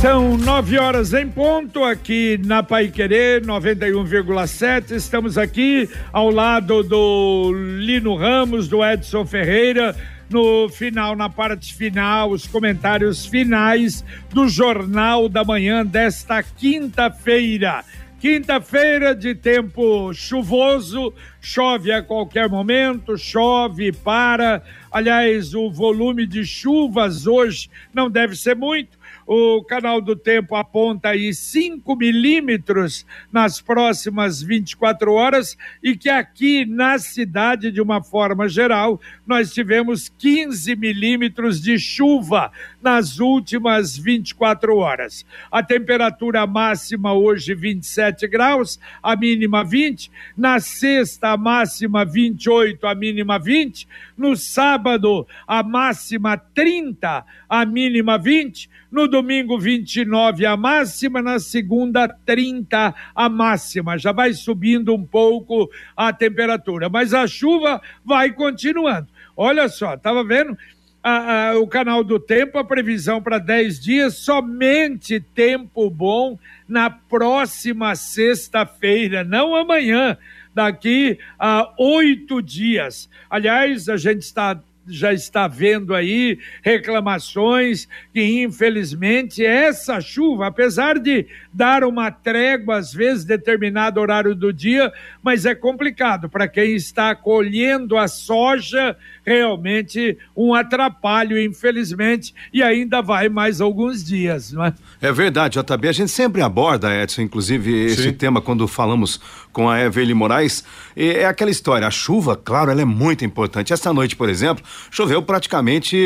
São nove horas em ponto aqui na Pai Querer 91,7. Estamos aqui ao lado do Lino Ramos, do Edson Ferreira, no final, na parte final, os comentários finais do Jornal da Manhã desta quinta-feira. Quinta-feira de tempo chuvoso, chove a qualquer momento, chove, para. Aliás, o volume de chuvas hoje não deve ser muito o canal do tempo aponta aí 5 milímetros nas próximas 24 horas e que aqui na cidade, de uma forma geral, nós tivemos 15 milímetros de chuva nas últimas 24 horas. A temperatura máxima hoje 27 graus, a mínima 20. Na sexta, a máxima 28, a mínima 20. No sábado, a máxima 30, a mínima 20 no domingo, 29 a máxima, na segunda, 30 a máxima. Já vai subindo um pouco a temperatura, mas a chuva vai continuando. Olha só, estava vendo a, a, o canal do tempo, a previsão para 10 dias, somente tempo bom na próxima sexta-feira, não amanhã, daqui a oito dias. Aliás, a gente está já está vendo aí reclamações que, infelizmente, essa chuva, apesar de dar uma trégua, às vezes, determinado horário do dia, mas é complicado para quem está colhendo a soja, realmente um atrapalho, infelizmente, e ainda vai mais alguns dias, não é? É verdade, JB. A gente sempre aborda, Edson, inclusive, esse Sim. tema quando falamos com a Evelyn Moraes. É aquela história, a chuva, claro, ela é muito importante. Essa noite, por exemplo, choveu praticamente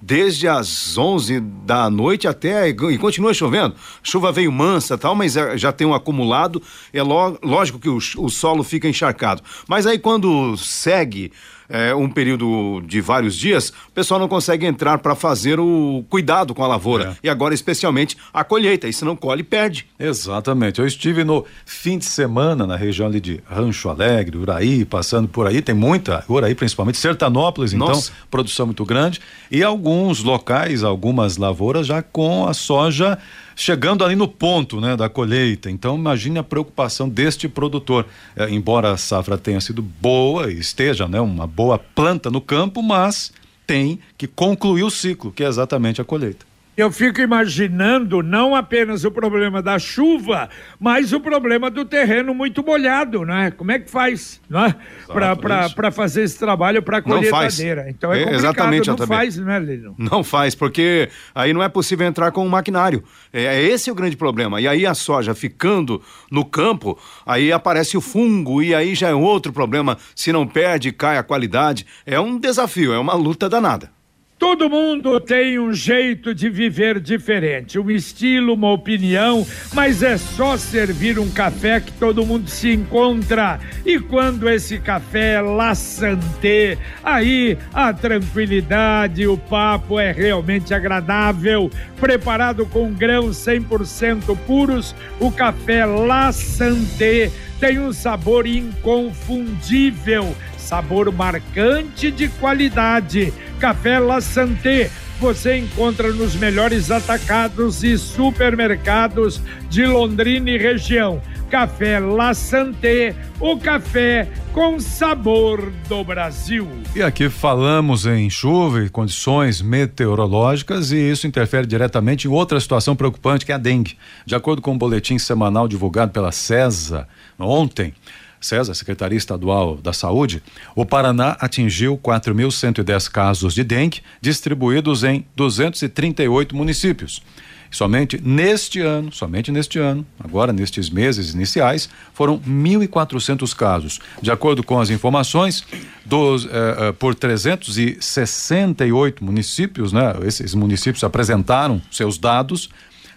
desde as 11 da noite até e continua chovendo. chuva veio mansa tal, mas é, já tem um acumulado. É lógico que o, o solo fica encharcado. Mas aí quando segue é, um período de vários dias, o pessoal não consegue entrar para fazer o cuidado com a lavoura. É. E agora, especialmente, a colheita. E se não colhe, perde. Exatamente. Eu estive no fim de semana na região ali de Rancho Alegre, Uraí, passando por aí. Tem muita, Uraí principalmente, Sertanópolis, então, Nossa. produção muito grande. E alguns locais, algumas lavouras já com a soja chegando ali no ponto né, da colheita. Então, imagine a preocupação deste produtor. É, embora a safra tenha sido boa e esteja né, uma boa planta no campo, mas tem que concluir o ciclo, que é exatamente a colheita. Eu fico imaginando não apenas o problema da chuva, mas o problema do terreno muito molhado, né? Como é que faz, né? Para fazer esse trabalho para a colheitadeira. Então é, é complicado, Exatamente, não faz, né, Lino? Não faz, porque aí não é possível entrar com o maquinário. É, é esse é o grande problema. E aí a soja ficando no campo, aí aparece o fungo e aí já é outro problema. Se não perde, cai a qualidade. É um desafio, é uma luta danada. Todo mundo tem um jeito de viver diferente, um estilo, uma opinião, mas é só servir um café que todo mundo se encontra. E quando esse café é La Santé, aí a tranquilidade, o papo é realmente agradável. Preparado com grãos 100% puros, o café La Santé tem um sabor inconfundível, sabor marcante de qualidade Café La Santé você encontra nos melhores atacados e supermercados de Londrina e região. Café La Santé, o café com sabor do Brasil. E aqui falamos em chuva e condições meteorológicas e isso interfere diretamente em outra situação preocupante que é a dengue. De acordo com o um boletim semanal divulgado pela CESA ontem, César, Secretaria Estadual da Saúde, o Paraná atingiu 4.110 casos de dengue, distribuídos em 238 municípios. Somente neste ano, somente neste ano, agora nestes meses iniciais, foram 1.400 casos. De acordo com as informações, dos, eh, eh, por 368 municípios, né? Esses municípios apresentaram seus dados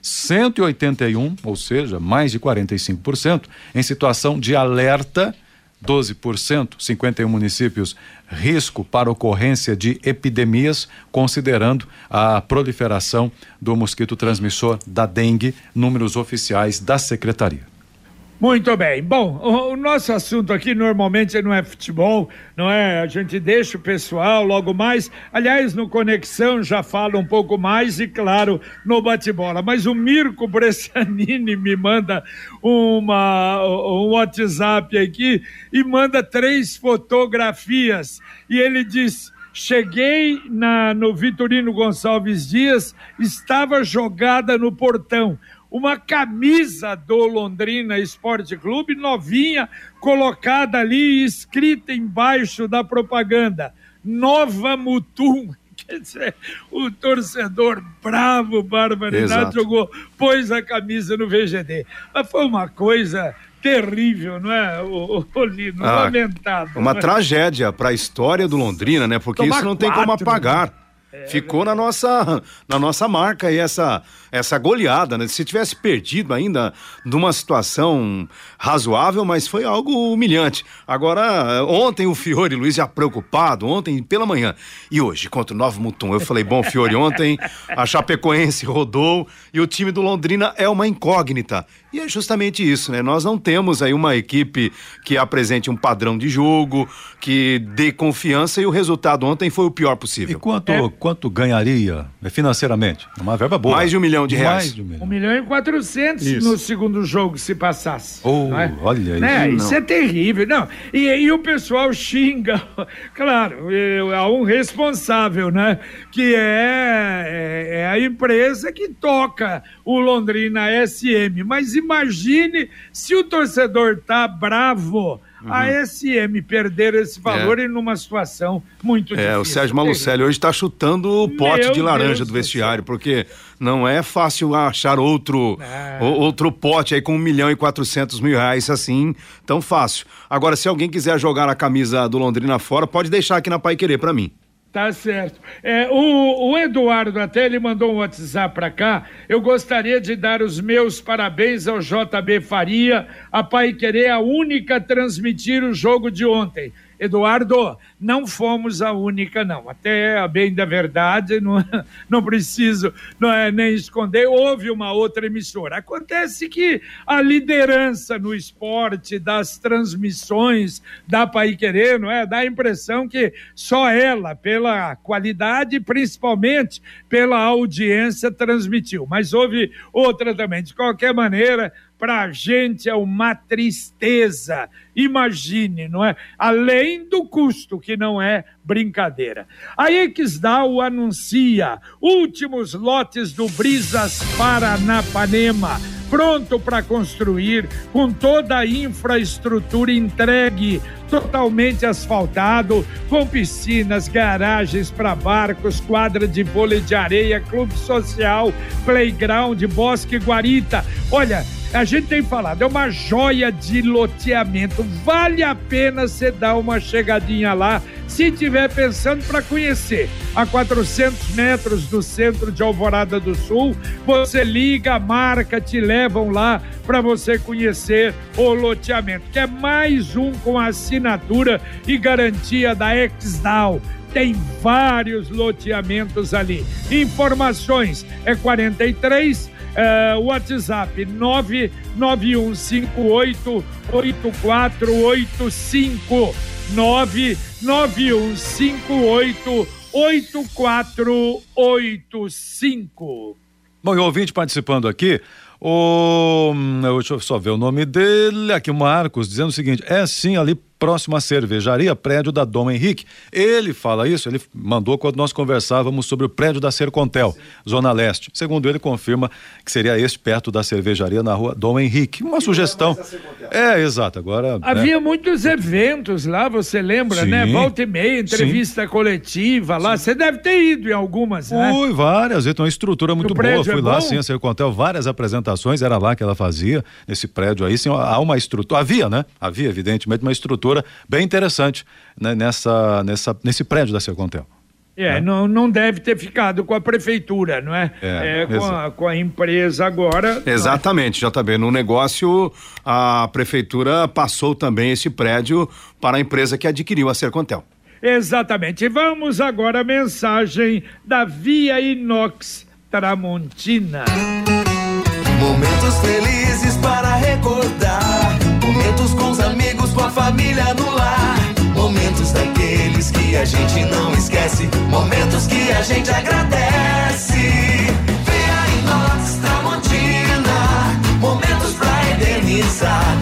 181, ou seja, mais de 45%, em situação de alerta, 12%, 51 municípios, risco para ocorrência de epidemias, considerando a proliferação do mosquito transmissor da dengue, números oficiais da secretaria. Muito bem. Bom, o, o, nosso assunto aqui normalmente não é futebol, não é? A gente deixa o pessoal logo mais. Aliás, no Conexão já fala um pouco mais e, claro, no bate-bola. Mas o Mirko Bressanini me manda uma, um WhatsApp aqui e manda três fotografias. E ele diz. Cheguei na, no Vitorino Gonçalves Dias, estava jogada no portão uma camisa do Londrina Esporte Clube, novinha, colocada ali, escrita embaixo da propaganda: Nova Mutum. Quer dizer, o torcedor bravo, barbaridade, jogou, pôs a camisa no VGD. Mas foi uma coisa terrível, não é, o, o Lino? Ah, lamentável. Uma tragédia para a história do Londrina, né? Porque Tomar isso não tem quatro, como apagar. Né? É, Ficou na nossa, na nossa marca aí essa, essa goleada, né? Se tivesse perdido ainda numa situação razoável, mas foi algo humilhante. Agora, ontem o Fiore, Luiz, já preocupado, ontem pela manhã. E hoje, contra o Novo Mutum, eu falei, bom, Fiore, ontem a Chapecoense rodou e o time do Londrina é uma incógnita. E é justamente isso, né? Nós não temos aí uma equipe que apresente um padrão de jogo, que dê confiança e o resultado ontem foi o pior possível. E quanto, é. Quanto ganharia financeiramente? Uma verba boa. Mais de um milhão de reais. Mais de um milhão. Um milhão e quatrocentos no segundo jogo se passasse. Oh, é? Olha isso. Né? Isso é terrível. Não. E, e o pessoal xinga, claro, há um responsável, né? Que é, é, é a empresa que toca o Londrina SM. Mas imagine se o torcedor tá bravo uhum. a SM perder esse valor é. em numa situação muito é, difícil. É, o Sérgio Malucelli hoje está chutando o pote Meu de laranja Deus do vestiário, Deus. porque não é fácil achar outro, é. outro pote aí com um milhão e quatrocentos mil reais assim, tão fácil. Agora, se alguém quiser jogar a camisa do Londrina fora, pode deixar aqui na Pai Querer para mim. Tá certo. É, o, o, Eduardo até ele mandou um WhatsApp para cá. Eu gostaria de dar os meus parabéns ao JB Faria, a Pai Querer, a única a transmitir o jogo de ontem. Eduardo, não fomos a única, não. Até a bem da verdade, não, não preciso não é, nem esconder, houve uma outra emissora. Acontece que a liderança no esporte, das transmissões da Pai Querer, não é? Dá a impressão que só ela, pela qualidade, principalmente pela audiência, transmitiu. Mas houve outra também. De qualquer maneira, para a gente é uma tristeza. Imagine, não é? Além do custo, que não é brincadeira. A Exdal anuncia últimos lotes do Brisas Paranapanema, pronto para construir, com toda a infraestrutura entregue, totalmente asfaltado, com piscinas, garagens para barcos, quadra de vôlei de areia, clube social, playground, bosque guarita. Olha, a gente tem falado, é uma joia de loteamento. Vale a pena você dar uma chegadinha lá, se tiver pensando para conhecer. A 400 metros do centro de Alvorada do Sul, você liga, marca, te levam lá para você conhecer o loteamento, que é mais um com assinatura e garantia da Exdal tem vários loteamentos ali. Informações é 43 Uh, WhatsApp 99158 8485 99158 8485 Bom, e o ouvinte participando aqui, o, hum, deixa eu só ver o nome dele, aqui o Marcos, dizendo o seguinte, é sim ali próximo à cervejaria, prédio da Dom Henrique. Ele fala isso, ele mandou quando nós conversávamos sobre o prédio da Sercontel, Zona Leste. Segundo ele, confirma que seria este perto da cervejaria na rua Dom Henrique. Uma sugestão. É, exato. Agora. Né? Havia né? muitos eventos lá, você lembra, né? Sim. né? Volta e meia, entrevista Sim. coletiva lá. Você deve ter ido em algumas, né? Fui, várias. Então, uma estrutura muito boa. Fui é lá, sim, a Sercontel, várias apresentações, era lá que ela fazia, nesse prédio aí. Sim, há uma estrutura. Havia, né? Havia, evidentemente, uma estrutura bem interessante né, nessa, nessa, nesse prédio da Sercontel. É, né? não, não deve ter ficado com a prefeitura, não é? É, é com, a, com, a, empresa agora. É? Exatamente, é? JB. No negócio, a prefeitura passou também esse prédio para a empresa que adquiriu a Sercontel. Exatamente. Vamos agora à mensagem da Via Inox Tramontina. Momentos felizes para recordar família no lar. Momentos daqueles que a gente não esquece. Momentos que a gente agradece. Venha a Inox Tramontina. Momentos pra eternizar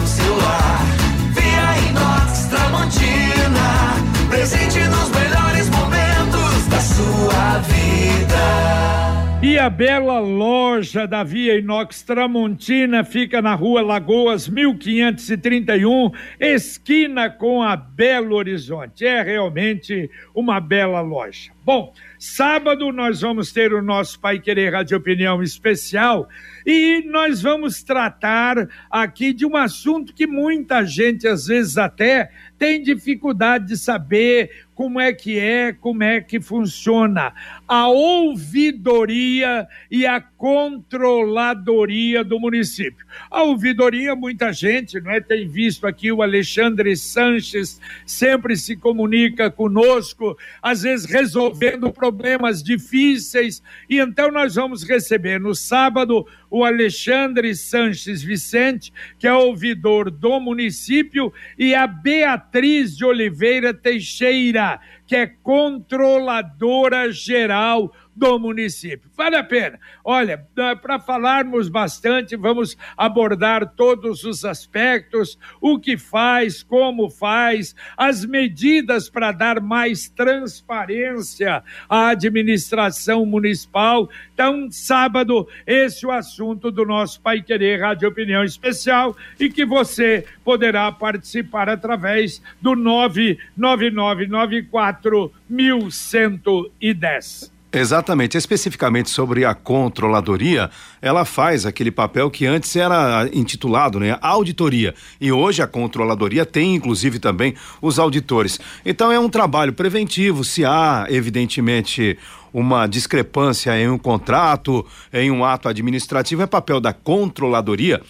E a bela loja da Via Inox Tramontina fica na rua Lagoas 1531, esquina com a Belo Horizonte. É realmente uma bela loja. Bom, sábado nós vamos ter o nosso Pai Querer Rádio Opinião especial e nós vamos tratar aqui de um assunto que muita gente às vezes até tem dificuldade de saber como é que é, como é que funciona. A ouvidoria e a controladoria do município. A ouvidoria, muita gente, não é, tem visto aqui o Alexandre Sanches sempre se comunica conosco, às vezes resolvendo problemas difíceis, e então nós vamos receber no sábado o Alexandre Sanches Vicente, que é ouvidor do município, e a Beatriz de Oliveira Teixeira, que é controladora geral do município. Vale a pena. Olha, para falarmos bastante, vamos abordar todos os aspectos, o que faz, como faz, as medidas para dar mais transparência à administração municipal. Então, sábado, esse é o assunto do nosso Pai Querer Rádio Opinião Especial e que você poderá participar através do 99994 1110. Exatamente, especificamente sobre a controladoria, ela faz aquele papel que antes era intitulado, né, auditoria, e hoje a controladoria tem inclusive também os auditores. Então é um trabalho preventivo, se há evidentemente uma discrepância em um contrato, em um ato administrativo, é papel da controladoria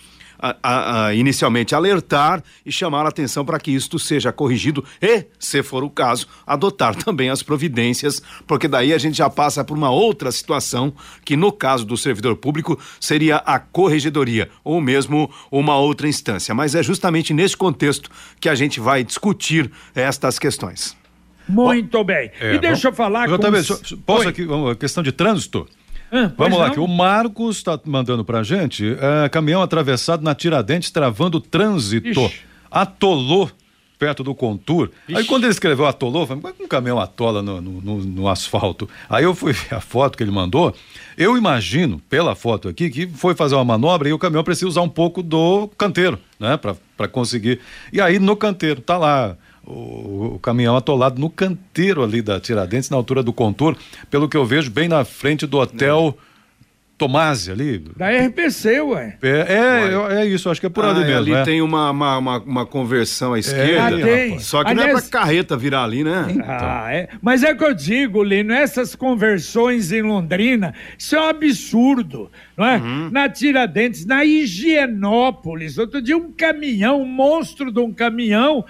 a, a, inicialmente alertar e chamar a atenção para que isto seja corrigido e, se for o caso, adotar também as providências, porque daí a gente já passa por uma outra situação que, no caso do servidor público, seria a corregedoria ou mesmo uma outra instância. Mas é justamente nesse contexto que a gente vai discutir estas questões. Muito bem. É, e deixa eu falar com... Posso Oi. aqui, uma questão de trânsito? Ah, Vamos lá, que o Marcos está mandando pra gente é, caminhão atravessado na Tiradentes travando trânsito. Ixi. Atolou perto do Contour. Ixi. Aí quando ele escreveu atolou, eu falei, como é que um caminhão atola no, no, no, no, asfalto? Aí eu fui ver a foto que ele mandou. Eu imagino, pela foto aqui, que foi fazer uma manobra e o caminhão precisa usar um pouco do canteiro, né? Para conseguir. E aí no canteiro, tá lá o, o, caminhão atolado no canteiro ali da Tiradentes, na altura do contorno, pelo que eu vejo, bem na frente do hotel. É. Ali. Da RPC, ué. É, é, é, isso, acho que é por ah, ali mesmo. Ali é. tem uma, uma, uma, uma, conversão à esquerda. É. Só que Aliás, não é pra carreta virar ali, né? Então. Ah, é. Mas é que eu digo, Lino, essas conversões em Londrina, isso é um absurdo, não é? Uhum. Na Tiradentes, na Higienópolis, outro dia um caminhão, um monstro de um caminhão,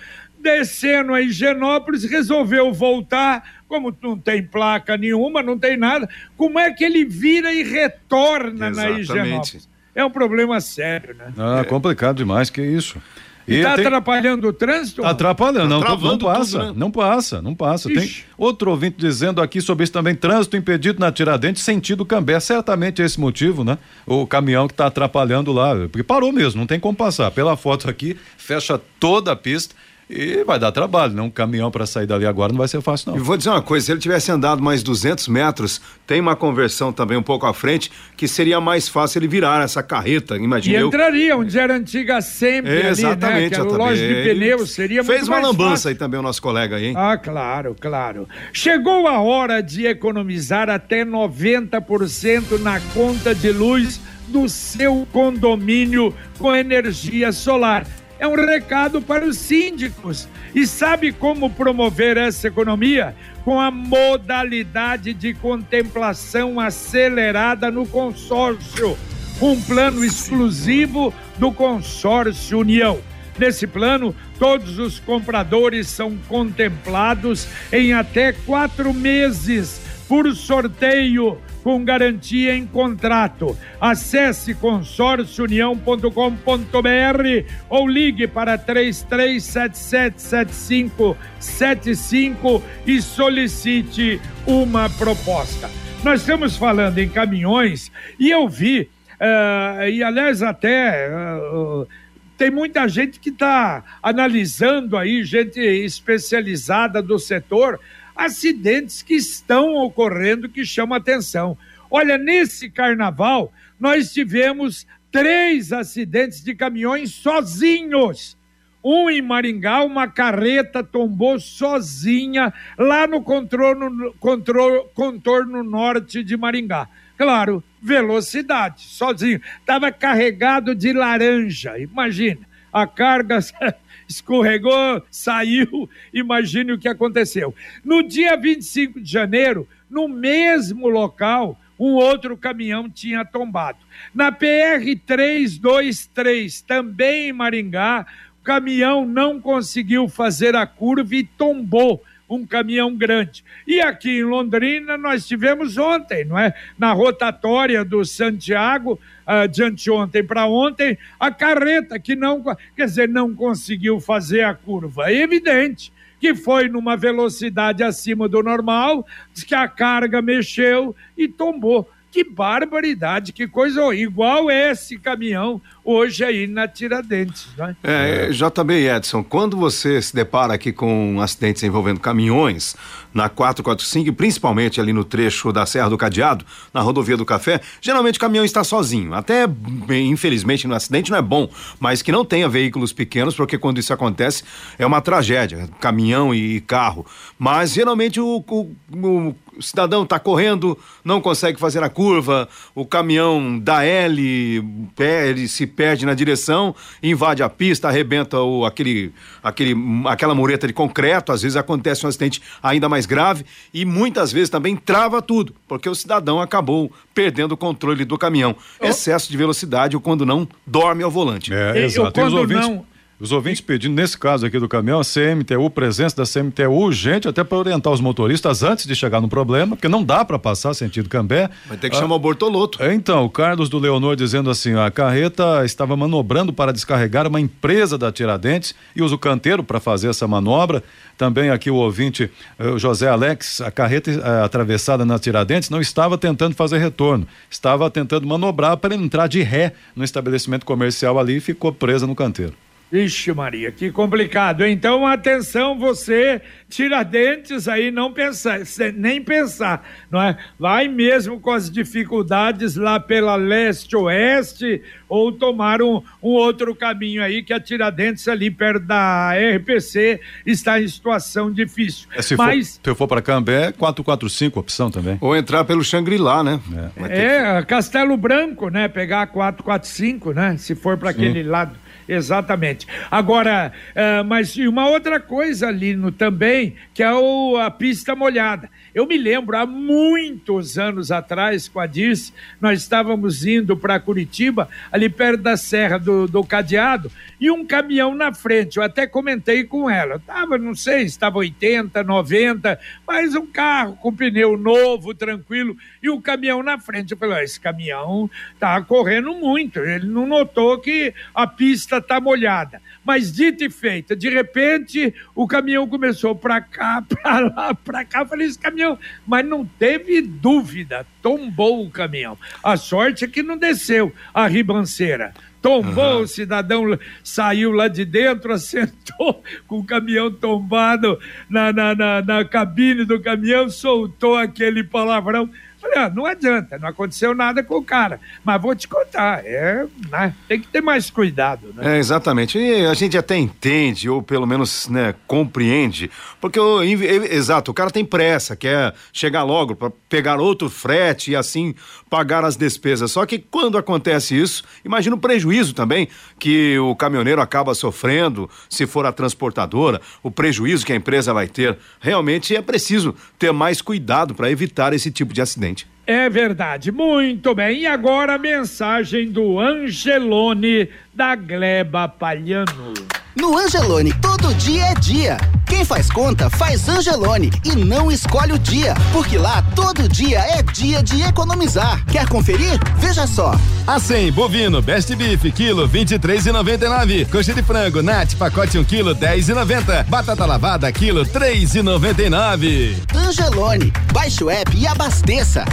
descendo a Higienópolis, resolveu voltar, como não tem placa nenhuma, não tem nada, como é que ele vira e retorna Exatamente. na Higienópolis? É um problema sério, né? Ah, é. complicado demais, que isso. E está tem... atrapalhando o trânsito? Tá atrapalhando, não, tá não passa, tudo, né? não passa, não passa. Ixi. Tem outro ouvinte dizendo aqui sobre isso também, trânsito impedido na Tiradentes, sentido Cambé, certamente é esse motivo, né? O caminhão que está atrapalhando lá, porque parou mesmo, não tem como passar. Pela foto aqui, fecha toda a pista e vai dar trabalho, né? Um caminhão para sair dali agora não vai ser fácil, não. E vou dizer uma coisa: se ele tivesse andado mais 200 metros, tem uma conversão também um pouco à frente, que seria mais fácil ele virar essa carreta, imagina. E eu... entraria, onde era antiga sempre. É, ali, exatamente, né? Que loja de pneus seria Fez uma lambança fácil. aí também o nosso colega aí, hein? Ah, claro, claro. Chegou a hora de economizar até 90% na conta de luz do seu condomínio com energia solar é um recado para os síndicos. E sabe como promover essa economia? Com a modalidade de contemplação acelerada no consórcio. Um plano exclusivo do Consórcio União. Nesse plano, todos os compradores são contemplados em até quatro meses por sorteio com garantia em contrato. Acesse consórciounião.com.br ou ligue para 33777575 e solicite uma proposta. Nós estamos falando em caminhões e eu vi, uh, e aliás até uh, tem muita gente que está analisando aí, gente especializada do setor, acidentes que estão ocorrendo que chamam atenção. Olha, nesse carnaval, nós tivemos três acidentes de caminhões sozinhos. Um em Maringá, uma carreta tombou sozinha lá no contorno, contorno, contorno norte de Maringá. Claro, velocidade, sozinho. Estava carregado de laranja. Imagina, a carga escorregou, saiu, imagine o que aconteceu. No dia 25 de janeiro, no mesmo local, um outro caminhão tinha tombado. Na PR 323, também em Maringá, o caminhão não conseguiu fazer a curva e tombou um caminhão grande. E aqui em Londrina nós tivemos ontem, não é? Na rotatória do Santiago, uh, de anteontem para ontem, a carreta que não, quer dizer, não conseguiu fazer a curva. É evidente que foi numa velocidade acima do normal, que a carga mexeu e tombou. Que barbaridade, que coisa igual esse caminhão hoje aí na Tiradentes, né? É, JB Edson, quando você se depara aqui com acidentes envolvendo caminhões na 445, principalmente ali no trecho da Serra do Cadeado, na rodovia do Café, geralmente o caminhão está sozinho. Até, infelizmente, no acidente não é bom, mas que não tenha veículos pequenos, porque quando isso acontece é uma tragédia, caminhão e carro. Mas geralmente o, o, o cidadão está correndo, não consegue fazer a curva, o caminhão dá L, ele se perde na direção, invade a pista, arrebenta o, aquele, aquele, aquela mureta de concreto, às vezes acontece um acidente ainda mais grave e muitas vezes também trava tudo, porque o cidadão acabou perdendo o controle do caminhão. Oh. Excesso de velocidade ou quando não, dorme ao volante. É, exato. E, os ouvintes... não os ouvintes pedindo, nesse caso aqui do caminhão, a CMTU, presença da CMTU urgente, até para orientar os motoristas antes de chegar no problema, porque não dá para passar sentido Cambé. Vai ter que ah, chamar o Bortoloto. Então, o Carlos do Leonor dizendo assim: a carreta estava manobrando para descarregar uma empresa da Tiradentes e usa o canteiro para fazer essa manobra. Também aqui o ouvinte, eh, o José Alex, a carreta eh, atravessada na Tiradentes não estava tentando fazer retorno, estava tentando manobrar para entrar de ré no estabelecimento comercial ali e ficou presa no canteiro. Ixi, Maria, que complicado. Então, atenção, você, Tiradentes, aí não pensar, nem pensar, não é? Vai mesmo com as dificuldades lá pela leste-oeste ou tomar um, um outro caminho aí que a Tiradentes ali perto da RPC está em situação difícil. É, se Mas for, se for para Cambé, 445 opção também. Ou entrar pelo Xangri-Lá, né? É, é Castelo Branco, né? Pegar 445, né? Se for para aquele lado. Exatamente. Agora, uh, mas uma outra coisa, Lino, também, que é o, a pista molhada. Eu me lembro, há muitos anos atrás, com a Dirce, nós estávamos indo para Curitiba, ali perto da Serra do, do Cadeado, e um caminhão na frente. Eu até comentei com ela. Estava, não sei, estava 80, 90, mas um carro com pneu novo, tranquilo, e o caminhão na frente. Eu falei, esse caminhão está correndo muito. Ele não notou que a pista está molhada. Mas dito e feito, de repente o caminhão começou para cá, para lá, para cá. Falei, esse caminhão. Mas não teve dúvida, tombou o caminhão. A sorte é que não desceu a ribanceira. Tombou, uhum. o cidadão saiu lá de dentro, assentou com o caminhão tombado na, na, na, na cabine do caminhão, soltou aquele palavrão. Falei, ah, não adianta, não aconteceu nada com o cara. Mas vou te contar, é, né, tem que ter mais cuidado. Né? É, exatamente. E a gente até entende, ou pelo menos né, compreende, porque, o, exato, o cara tem pressa, quer chegar logo para pegar outro frete e assim pagar as despesas. Só que quando acontece isso, imagina o prejuízo também que o caminhoneiro acaba sofrendo, se for a transportadora, o prejuízo que a empresa vai ter. Realmente é preciso ter mais cuidado para evitar esse tipo de acidente. É verdade, muito bem. E agora a mensagem do Angelone da Gleba Palhano. No Angelone, todo dia é dia. Quem faz conta, faz Angelone e não escolhe o dia, porque lá todo dia é dia de economizar. Quer conferir? Veja só. Assim, bovino, best beef, quilo 23,99. Coxa de frango, nat, pacote 1 um quilo 10,90. Batata lavada, quilo 3,99. Angelone, baixe o app e abasteça.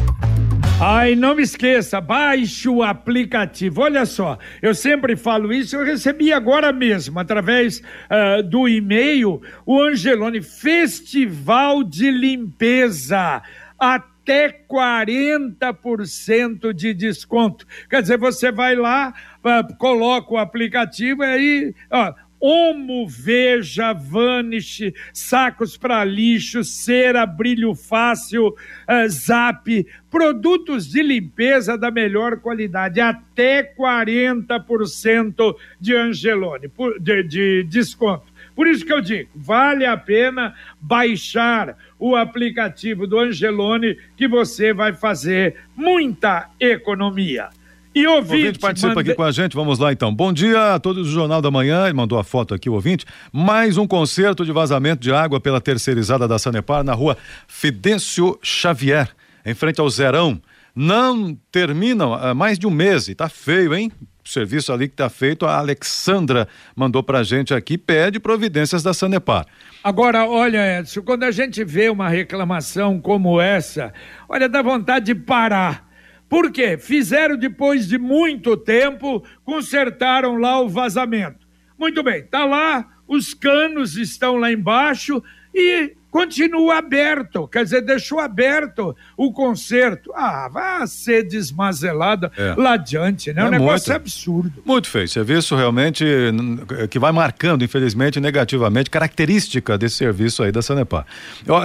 Ai, não me esqueça, baixe o aplicativo. Olha só, eu sempre falo isso, eu recebi agora mesmo, através uh, do e-mail, o Angelone Festival de Limpeza. Até 40% de desconto. Quer dizer, você vai lá, uh, coloca o aplicativo e aí, ó, Omo, Veja, Vanish, sacos para lixo, cera, brilho fácil, uh, zap, produtos de limpeza da melhor qualidade, até 40% de Angelone, de, de desconto. Por isso que eu digo, vale a pena baixar o aplicativo do Angelone que você vai fazer muita economia. E ouvinte, ouvinte participa manda... aqui com a gente, vamos lá então. Bom dia a todos do Jornal da Manhã, ele mandou a foto aqui, o ouvinte. Mais um concerto de vazamento de água pela terceirizada da Sanepar na rua Fidêncio Xavier, em frente ao Zerão. Não terminam há mais de um mês e tá feio, hein? O serviço ali que tá feito, a Alexandra mandou pra gente aqui, pede providências da Sanepar. Agora, olha, Edson, quando a gente vê uma reclamação como essa, olha, dá vontade de parar por quê? Fizeram depois de muito tempo, consertaram lá o vazamento. Muito bem, tá lá, os canos estão lá embaixo e continua aberto, quer dizer, deixou aberto o concerto. Ah, vai ser desmazelada é. lá adiante, né? É um negócio muito, absurdo. Muito feio. Serviço realmente que vai marcando, infelizmente, negativamente, característica desse serviço aí da Sanepar.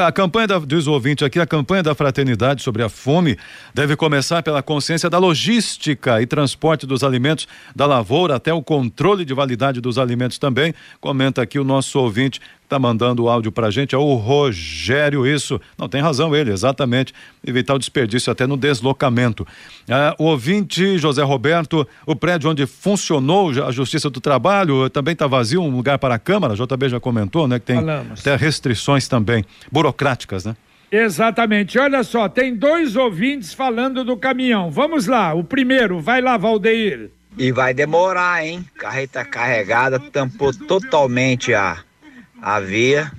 A campanha da, diz o ouvinte aqui, a campanha da fraternidade sobre a fome deve começar pela consciência da logística e transporte dos alimentos da lavoura até o controle de validade dos alimentos também. Comenta aqui o nosso ouvinte Tá mandando o áudio pra gente, é o Rogério, isso. Não, tem razão ele, exatamente. Evitar o desperdício até no deslocamento. Ah, o ouvinte José Roberto, o prédio onde funcionou a Justiça do Trabalho também está vazio, um lugar para a Câmara, a JB já comentou, né? Que tem Falamos. até restrições também, burocráticas, né? Exatamente. Olha só, tem dois ouvintes falando do caminhão. Vamos lá, o primeiro, vai lá, Valdeir. E vai demorar, hein? Carreta carregada, tampou totalmente a a via,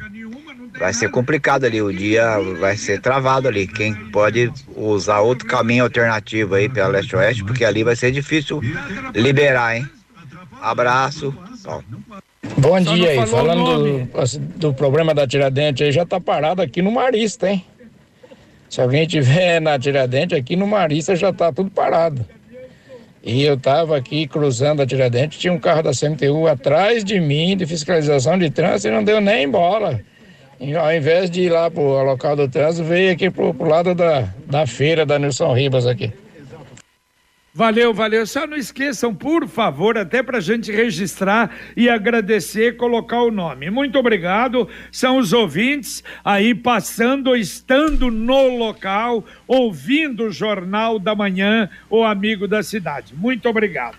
vai ser complicado ali, o dia vai ser travado ali. Quem pode usar outro caminho alternativo aí pela leste-oeste, porque ali vai ser difícil liberar, hein? Abraço. Bom, Bom dia aí, falando do, do, problema da Tiradentes aí, já tá parado aqui no Marista, hein? Se alguém tiver na Tiradentes, aqui no Marista já tá tudo parado. E eu estava aqui cruzando a Tiradentes, tinha um carro da CMTU atrás de mim, de fiscalização de trânsito, e não deu nem bola. E, ao invés de ir lá para o local do trânsito, veio aqui para o lado da, da feira da Nilson Ribas aqui. Valeu, valeu. Só não esqueçam, por favor, até para a gente registrar e agradecer, colocar o nome. Muito obrigado. São os ouvintes aí passando, estando no local, ouvindo o Jornal da Manhã, o Amigo da Cidade. Muito obrigado.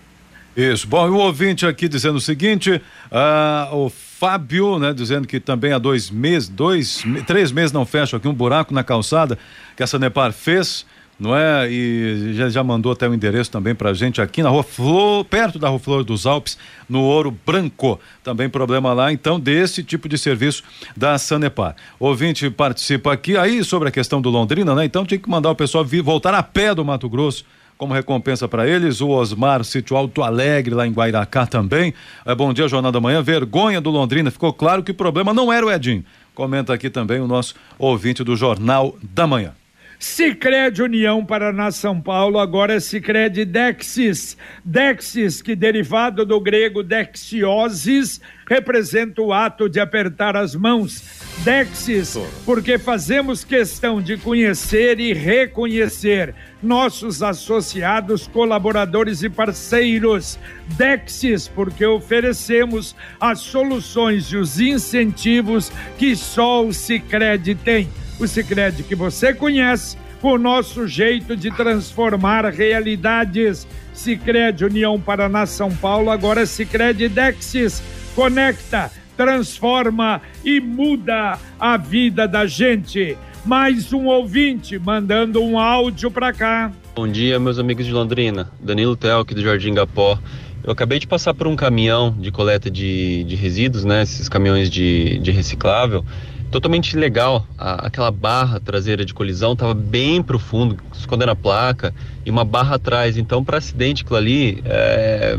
Isso. Bom, o ouvinte aqui dizendo o seguinte: uh, o Fábio, né, dizendo que também há dois meses, dois, três meses não fecha aqui um buraco na calçada que a Sanepar fez não é? E já, já mandou até o endereço também pra gente aqui na rua Flor, perto da rua Flor dos Alpes, no Ouro Branco. Também problema lá, então, desse tipo de serviço da Sanepar. Ouvinte participa aqui aí sobre a questão do Londrina, né? Então tinha que mandar o pessoal vir, voltar a pé do Mato Grosso como recompensa para eles. O Osmar Sítio Alto Alegre, lá em Guairacá também. É, bom dia, Jornal da Manhã. Vergonha do Londrina. Ficou claro que o problema não era o Edinho. Comenta aqui também o nosso ouvinte do Jornal da Manhã. Sicredi União Paraná São Paulo, agora é Sicredi Dexis. Dexis, que derivado do grego dexiosis, representa o ato de apertar as mãos. Dexis, porque fazemos questão de conhecer e reconhecer nossos associados, colaboradores e parceiros. Dexis, porque oferecemos as soluções e os incentivos que só o Sicredi tem o Sicredi que você conhece, com o nosso jeito de transformar realidades. Sicredi União Paraná São Paulo, agora Sicredi Dexis conecta, transforma e muda a vida da gente. Mais um ouvinte mandando um áudio para cá. Bom dia, meus amigos de Londrina. Danilo Telk do Jardim Gapó. Eu acabei de passar por um caminhão de coleta de, de resíduos, né? Esses caminhões de, de reciclável. Totalmente legal. A, aquela barra traseira de colisão estava bem profundo, escondendo a placa, e uma barra atrás. Então, para acidente, aquilo ali, é,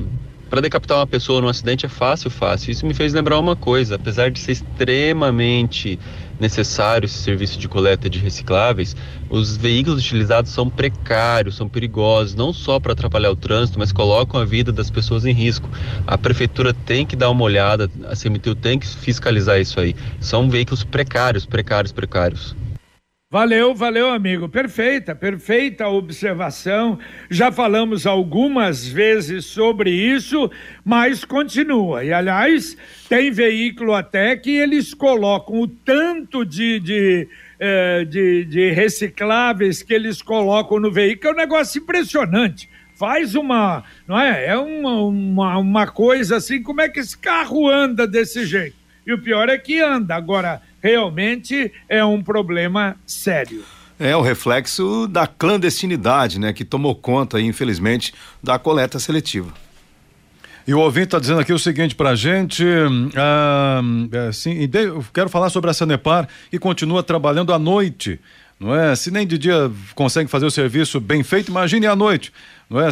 para decapitar uma pessoa num acidente é fácil, fácil. Isso me fez lembrar uma coisa: apesar de ser extremamente necessário esse serviço de coleta de recicláveis, os veículos utilizados são precários, são perigosos, não só para atrapalhar o trânsito, mas colocam a vida das pessoas em risco. A prefeitura tem que dar uma olhada, a CMTU tem que fiscalizar isso aí. São veículos precários, precários, precários. Valeu, valeu, amigo. Perfeita, perfeita observação. Já falamos algumas vezes sobre isso, mas continua. E, aliás, tem veículo até que eles colocam o tanto de, de, eh, de, de recicláveis que eles colocam no veículo, é um negócio impressionante faz uma, não é? É uma, uma, uma, coisa assim, como é que esse carro anda desse jeito? E o pior é que anda. Agora, realmente é um problema sério. É o reflexo da clandestinidade, né, que tomou conta, infelizmente, da coleta seletiva. E o ouvinte está dizendo aqui o seguinte para a gente, ah, assim, eu quero falar sobre a Sanepar, que continua trabalhando à noite, não é? Se nem de dia consegue fazer o serviço bem feito, imagine à noite não é?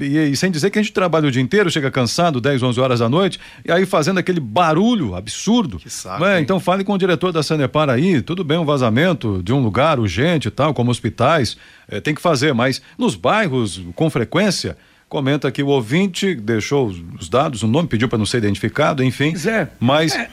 E, e, sem dizer que a gente trabalha o dia inteiro, chega cansado, 10, 11 horas da noite, e aí fazendo aquele barulho absurdo. Que saco, é? Então fale com o diretor da Sanepar aí, tudo bem, um vazamento de um lugar urgente e tal, como hospitais, é, tem que fazer, mas nos bairros, com frequência, comenta que o ouvinte deixou os dados, o nome pediu para não ser identificado, enfim. É, mas é,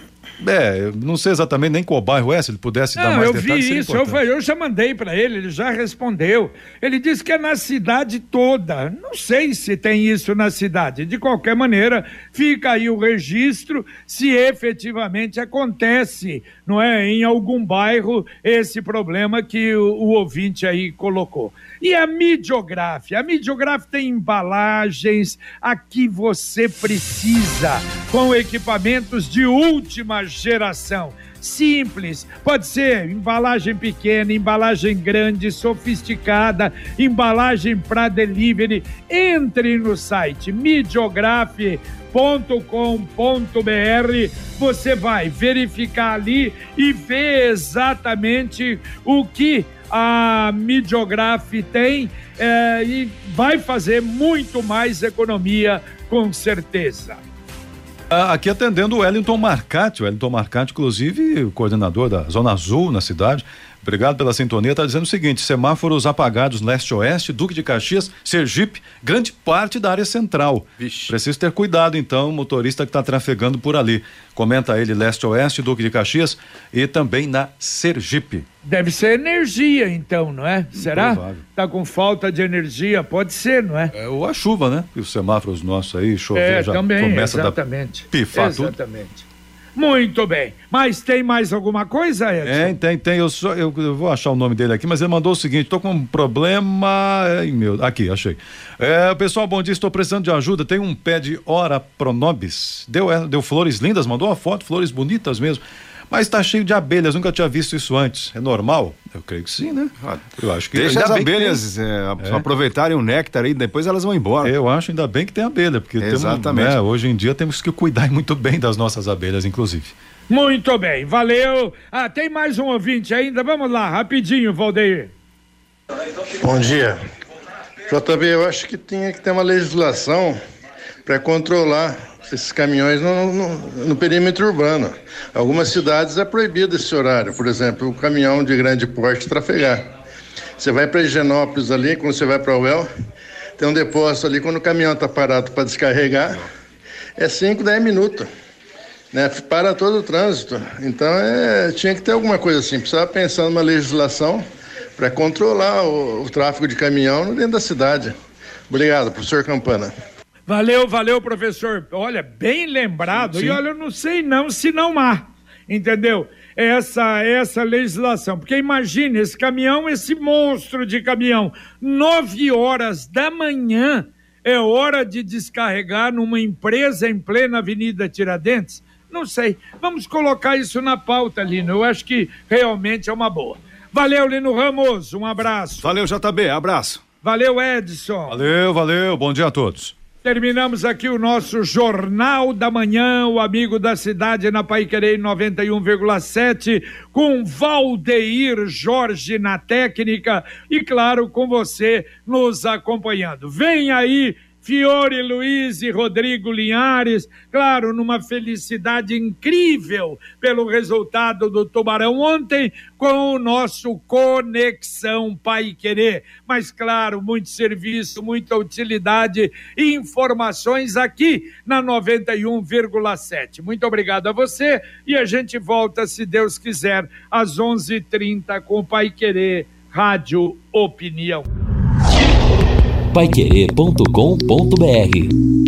é, não sei exatamente nem qual bairro é, se ele pudesse não, dar mais eu detalhes. Eu vi isso, eu, já mandei para ele, ele já respondeu. Ele disse que é na cidade toda. Não sei se tem isso na cidade. De qualquer maneira, fica aí o registro se efetivamente acontece, não é, em algum bairro esse problema que o, o ouvinte aí colocou. E a Midiograf? A Midiograf tem embalagens a que você precisa, com equipamentos de última geração. Simples, pode ser embalagem pequena, embalagem grande, sofisticada, embalagem para delivery. Entre no site midiograf.com.br, você vai verificar ali e ver exatamente o que a Midiograf tem é, e vai fazer muito mais economia, com certeza. Ah, aqui atendendo o Wellington Marcati, o Wellington Marcati, inclusive, coordenador da Zona Azul na cidade, Obrigado pela sintonia. Está dizendo o seguinte: semáforos apagados leste-oeste, Duque de Caxias, Sergipe, grande parte da área central. Vixe. Precisa ter cuidado, então, o motorista que está trafegando por ali. Comenta ele leste-oeste, Duque de Caxias e também na Sergipe. Deve ser energia, então, não é? Será? Está com falta de energia? Pode ser, não é? é ou a chuva, né? E os semáforos nossos aí, chover, é, já também, começa exatamente. a pifar exatamente. tudo. Exatamente. Muito bem. Mas tem mais alguma coisa, Edson? É, tem, tem. Eu, só, eu, eu, vou achar o nome dele aqui, mas ele mandou o seguinte: estou com um problema. Ai, meu, aqui, achei. É, pessoal, bom dia, estou precisando de ajuda. Tem um pé de Ora Pronobis. Deu, é, deu flores lindas, mandou uma foto, flores bonitas mesmo. Mas está cheio de abelhas, nunca tinha visto isso antes. É normal? Eu creio que sim, né? Ah, eu acho que Deixa as abelhas tem... é, é. aproveitarem o néctar aí, depois elas vão embora. Eu acho ainda bem que tem abelha, porque Exatamente. Temos, né, hoje em dia temos que cuidar muito bem das nossas abelhas, inclusive. Muito bem, valeu. Ah, tem mais um ouvinte ainda. Vamos lá, rapidinho, Valdeir. Bom dia. JB, eu acho que tinha que ter uma legislação para controlar esses caminhões no, no, no, perímetro urbano. Algumas cidades é proibido esse horário, por exemplo, o caminhão de grande porte trafegar. Você vai para Higienópolis ali, quando você vai para UEL, tem um depósito ali, quando o caminhão está parado para descarregar, é 5, 10 minutos. Né? Para todo o trânsito. Então é, tinha que ter alguma coisa assim. Precisava pensar numa legislação para controlar o, o tráfego de caminhão dentro da cidade. Obrigado, professor Campana. Valeu, valeu, professor. Olha, bem lembrado. Sim, sim. E olha, eu não sei não se não há, entendeu? Essa essa legislação. Porque imagine esse caminhão, esse monstro de caminhão, nove horas da manhã é hora de descarregar numa empresa em plena Avenida Tiradentes. Não sei. Vamos colocar isso na pauta, Lino. Eu acho que realmente é uma boa. Valeu, Lino Ramos. Um abraço. Valeu, JB. Abraço. Valeu, Edson. Valeu, valeu. Bom dia a todos. Terminamos aqui o nosso Jornal da Manhã, o amigo da cidade na Paiquerei 91,7, com Valdeir Jorge na técnica e, claro, com você nos acompanhando. Vem aí Fiore Luiz e Rodrigo Linhares, claro, numa felicidade incrível pelo resultado do Tubarão ontem com o nosso Conexão Pai Querer. Mas, claro, muito serviço, muita utilidade e informações aqui na 91,7. Muito obrigado a você e a gente volta, se Deus quiser, às 11:30 h 30 com o Pai Querer Rádio Opinião paiquerê.com.br